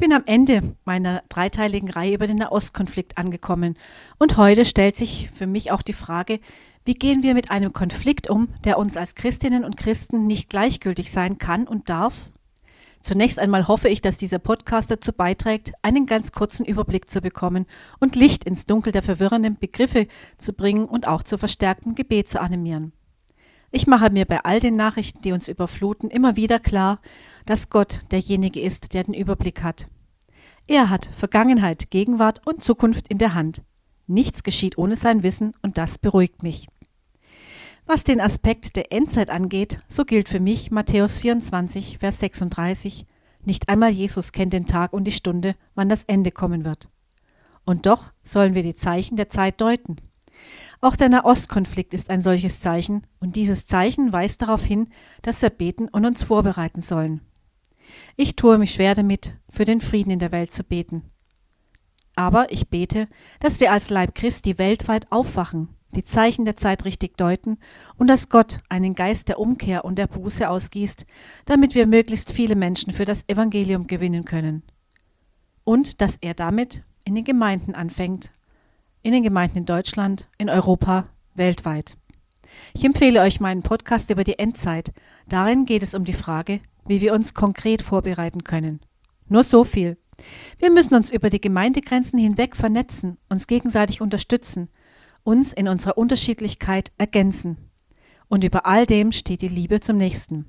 bin am Ende meiner dreiteiligen Reihe über den Nahostkonflikt angekommen und heute stellt sich für mich auch die Frage, wie gehen wir mit einem Konflikt um, der uns als Christinnen und Christen nicht gleichgültig sein kann und darf? Zunächst einmal hoffe ich, dass dieser Podcast dazu beiträgt, einen ganz kurzen Überblick zu bekommen und Licht ins Dunkel der verwirrenden Begriffe zu bringen und auch zu verstärktem Gebet zu animieren. Ich mache mir bei all den Nachrichten, die uns überfluten, immer wieder klar, dass Gott derjenige ist, der den Überblick hat. Er hat Vergangenheit, Gegenwart und Zukunft in der Hand. Nichts geschieht ohne sein Wissen und das beruhigt mich. Was den Aspekt der Endzeit angeht, so gilt für mich Matthäus 24, Vers 36, nicht einmal Jesus kennt den Tag und die Stunde, wann das Ende kommen wird. Und doch sollen wir die Zeichen der Zeit deuten. Auch der Nahostkonflikt ist ein solches Zeichen, und dieses Zeichen weist darauf hin, dass wir beten und uns vorbereiten sollen. Ich tue mich schwer damit, für den Frieden in der Welt zu beten. Aber ich bete, dass wir als Leib Christi weltweit aufwachen, die Zeichen der Zeit richtig deuten und dass Gott einen Geist der Umkehr und der Buße ausgießt, damit wir möglichst viele Menschen für das Evangelium gewinnen können. Und dass er damit in den Gemeinden anfängt in den Gemeinden in Deutschland, in Europa, weltweit. Ich empfehle euch meinen Podcast über die Endzeit. Darin geht es um die Frage, wie wir uns konkret vorbereiten können. Nur so viel. Wir müssen uns über die Gemeindegrenzen hinweg vernetzen, uns gegenseitig unterstützen, uns in unserer Unterschiedlichkeit ergänzen. Und über all dem steht die Liebe zum Nächsten.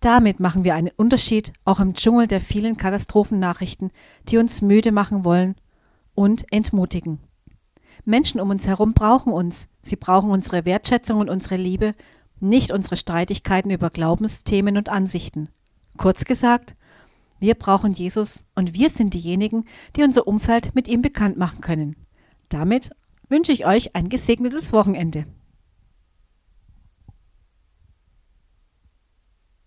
Damit machen wir einen Unterschied auch im Dschungel der vielen Katastrophennachrichten, die uns müde machen wollen und entmutigen. Menschen um uns herum brauchen uns. Sie brauchen unsere Wertschätzung und unsere Liebe, nicht unsere Streitigkeiten über Glaubensthemen und Ansichten. Kurz gesagt, wir brauchen Jesus und wir sind diejenigen, die unser Umfeld mit ihm bekannt machen können. Damit wünsche ich euch ein gesegnetes Wochenende.